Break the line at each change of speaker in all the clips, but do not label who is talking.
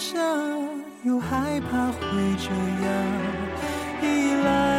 想，又害怕会这样依赖。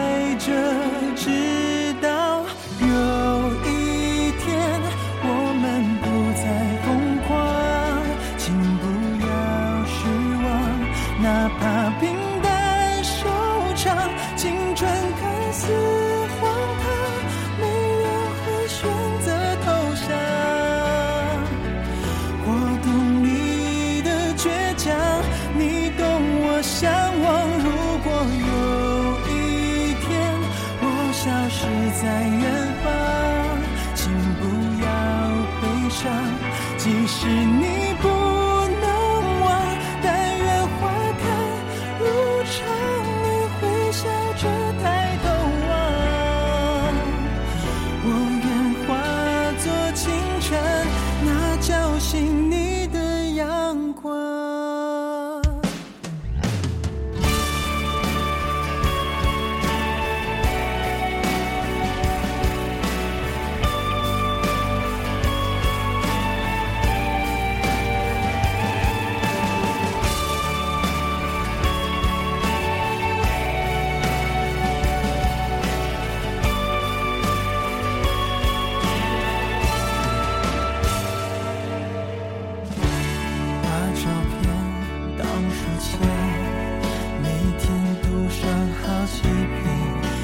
你不照片当书签，每天读上好几遍，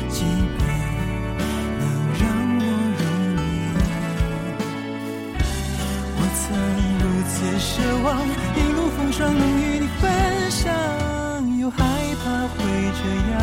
几遍能让我入眠。我曾如此奢望，一路风霜能与你分享，又害怕会这样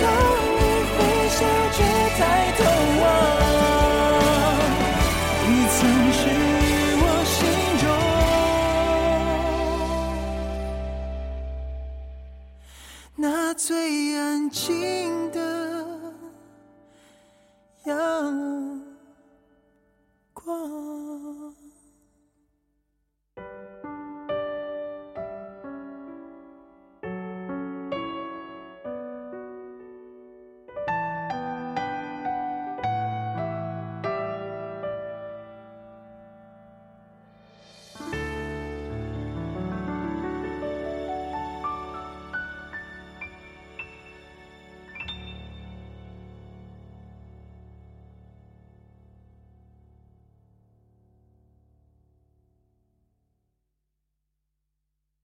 让，你会笑着抬头望。你曾是我心中那最安静的